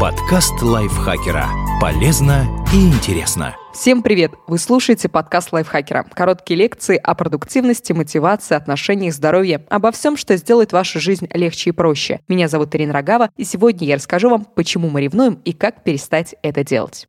Подкаст лайфхакера. Полезно и интересно. Всем привет! Вы слушаете подкаст лайфхакера. Короткие лекции о продуктивности, мотивации, отношениях, здоровье, обо всем, что сделает вашу жизнь легче и проще. Меня зовут Ирина Рогава, и сегодня я расскажу вам, почему мы ревнуем и как перестать это делать.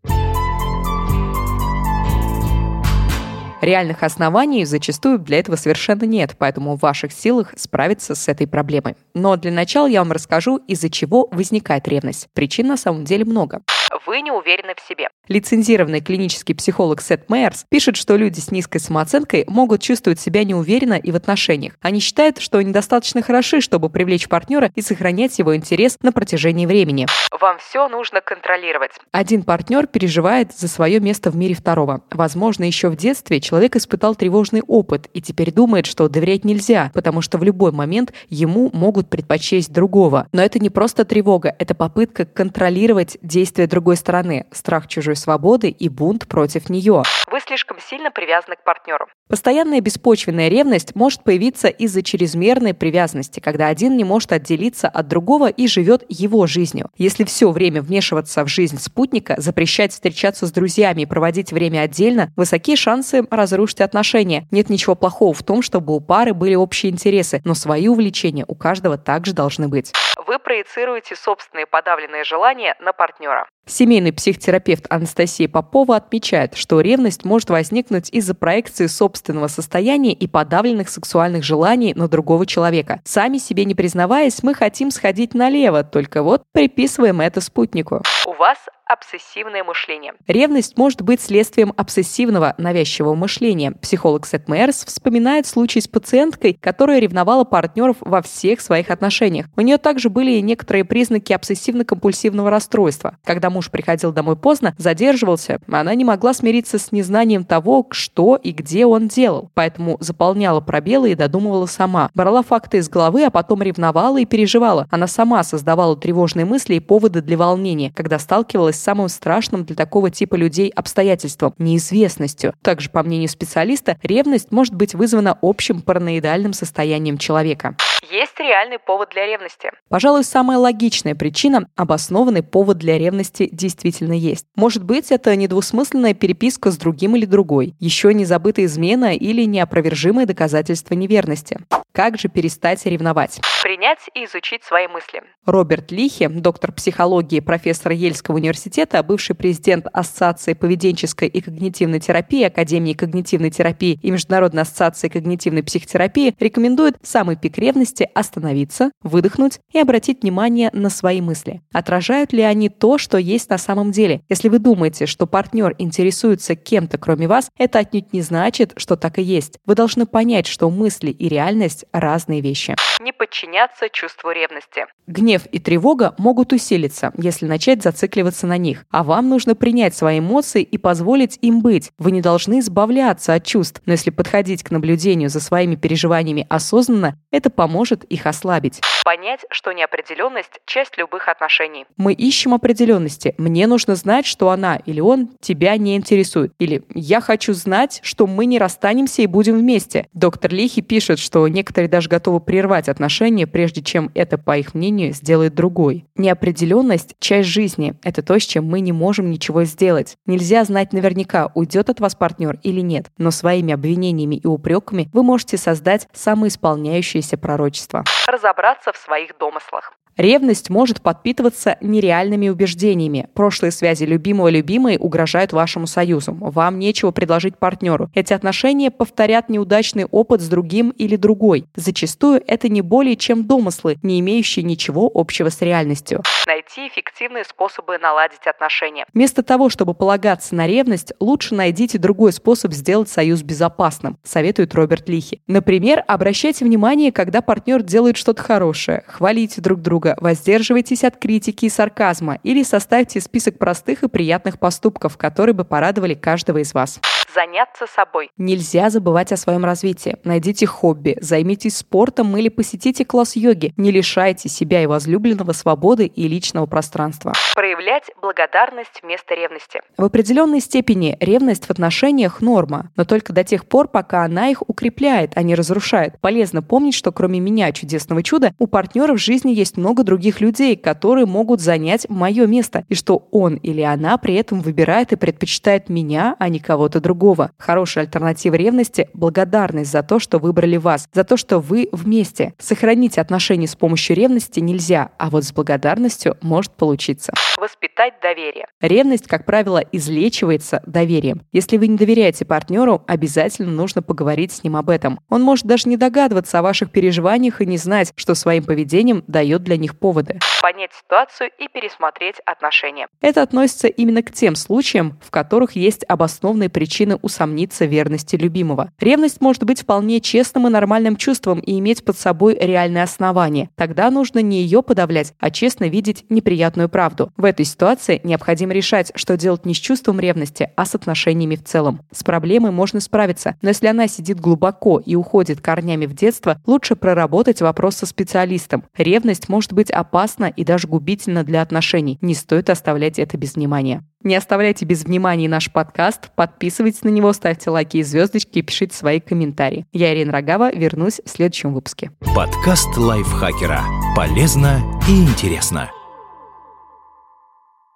Реальных оснований зачастую для этого совершенно нет, поэтому в ваших силах справиться с этой проблемой. Но для начала я вам расскажу, из-за чего возникает ревность. Причин на самом деле много вы не уверены в себе. Лицензированный клинический психолог Сет Мейерс пишет, что люди с низкой самооценкой могут чувствовать себя неуверенно и в отношениях. Они считают, что недостаточно хороши, чтобы привлечь партнера и сохранять его интерес на протяжении времени. Вам все нужно контролировать. Один партнер переживает за свое место в мире второго. Возможно, еще в детстве человек испытал тревожный опыт и теперь думает, что доверять нельзя, потому что в любой момент ему могут предпочесть другого. Но это не просто тревога, это попытка контролировать действия другого другой стороны, страх чужой свободы и бунт против нее. Вы слишком сильно привязаны к партнеру. Постоянная беспочвенная ревность может появиться из-за чрезмерной привязанности, когда один не может отделиться от другого и живет его жизнью. Если все время вмешиваться в жизнь спутника, запрещать встречаться с друзьями и проводить время отдельно, высокие шансы разрушить отношения. Нет ничего плохого в том, чтобы у пары были общие интересы, но свои увлечения у каждого также должны быть. Вы проецируете собственные подавленные желания на партнера. Семейный психотерапевт Анастасия Попова отмечает, что ревность может возникнуть из-за проекции собственного состояния и подавленных сексуальных желаний на другого человека. Сами себе не признаваясь, мы хотим сходить налево, только вот приписываем это спутнику. У вас обсессивное мышление. Ревность может быть следствием обсессивного навязчивого мышления. Психолог Сет Мэрс вспоминает случай с пациенткой, которая ревновала партнеров во всех своих отношениях. У нее также были некоторые признаки обсессивно-компульсивного расстройства. Когда муж приходил домой поздно, задерживался, она не могла смириться с незнанием того, что и где он делал. Поэтому заполняла пробелы и додумывала сама. Брала факты из головы, а потом ревновала и переживала. Она сама создавала тревожные мысли и поводы для волнения, когда сталкивалась самым страшным для такого типа людей обстоятельством – неизвестностью. Также, по мнению специалиста, ревность может быть вызвана общим параноидальным состоянием человека. Есть реальный повод для ревности. Пожалуй, самая логичная причина – обоснованный повод для ревности действительно есть. Может быть, это недвусмысленная переписка с другим или другой, еще не забытая измена или неопровержимое доказательство неверности. Как же перестать ревновать? Принять и изучить свои мысли. Роберт Лихи, доктор психологии, профессор Ельского университета, бывший президент Ассоциации поведенческой и когнитивной терапии, Академии когнитивной терапии и Международной ассоциации когнитивной психотерапии, рекомендует самый пик ревности остановиться, выдохнуть и обратить внимание на свои мысли. Отражают ли они то, что есть на самом деле? Если вы думаете, что партнер интересуется кем-то кроме вас, это отнюдь не значит, что так и есть. Вы должны понять, что мысли и реальность разные вещи. Не подчиняться чувству ревности. Гнев и тревога могут усилиться, если начать зацикливаться на них. А вам нужно принять свои эмоции и позволить им быть. Вы не должны избавляться от чувств, но если подходить к наблюдению за своими переживаниями осознанно, это поможет их ослабить. Понять, что неопределенность – часть любых отношений. Мы ищем определенности. Мне нужно знать, что она или он тебя не интересует. Или я хочу знать, что мы не расстанемся и будем вместе. Доктор Лихи пишет, что некоторые Некоторые даже готовы прервать отношения, прежде чем это, по их мнению, сделает другой. Неопределенность – часть жизни. Это то, с чем мы не можем ничего сделать. Нельзя знать наверняка, уйдет от вас партнер или нет, но своими обвинениями и упреками вы можете создать самоисполняющееся пророчество. Разобраться в своих домыслах. Ревность может подпитываться нереальными убеждениями. Прошлые связи любимого-любимой угрожают вашему союзу. Вам нечего предложить партнеру. Эти отношения повторят неудачный опыт с другим или другой. Зачастую это не более чем домыслы, не имеющие ничего общего с реальностью. Найти эффективные способы наладить отношения. Вместо того, чтобы полагаться на ревность, лучше найдите другой способ сделать союз безопасным, советует Роберт Лихи. Например, обращайте внимание, когда партнер делает что-то хорошее, хвалите друг друга, друга, воздерживайтесь от критики и сарказма или составьте список простых и приятных поступков, которые бы порадовали каждого из вас заняться собой. Нельзя забывать о своем развитии. Найдите хобби, займитесь спортом или посетите класс йоги. Не лишайте себя и возлюбленного свободы и личного пространства. Проявлять благодарность вместо ревности. В определенной степени ревность в отношениях норма, но только до тех пор, пока она их укрепляет, а не разрушает. Полезно помнить, что кроме меня, чудесного чуда, у партнера в жизни есть много много других людей, которые могут занять мое место, и что он или она при этом выбирает и предпочитает меня, а не кого-то другого. Хорошая альтернатива ревности – благодарность за то, что выбрали вас, за то, что вы вместе. Сохранить отношения с помощью ревности нельзя, а вот с благодарностью может получиться. Воспитать доверие. Ревность, как правило, излечивается доверием. Если вы не доверяете партнеру, обязательно нужно поговорить с ним об этом. Он может даже не догадываться о ваших переживаниях и не знать, что своим поведением дает для них поводы. Понять ситуацию и пересмотреть отношения. Это относится именно к тем случаям, в которых есть обоснованные причины усомниться в верности любимого. Ревность может быть вполне честным и нормальным чувством и иметь под собой реальное основание. Тогда нужно не ее подавлять, а честно видеть неприятную правду. В этой ситуации необходимо решать, что делать не с чувством ревности, а с отношениями в целом. С проблемой можно справиться, но если она сидит глубоко и уходит корнями в детство, лучше проработать вопрос со специалистом. Ревность может быть опасна и даже губительна для отношений. Не стоит оставлять это без внимания. Не оставляйте без внимания наш подкаст, подписывайтесь на него, ставьте лайки и звездочки и пишите свои комментарии. Я, Ирина Рогава, вернусь в следующем выпуске. Подкаст лайфхакера. Полезно и интересно.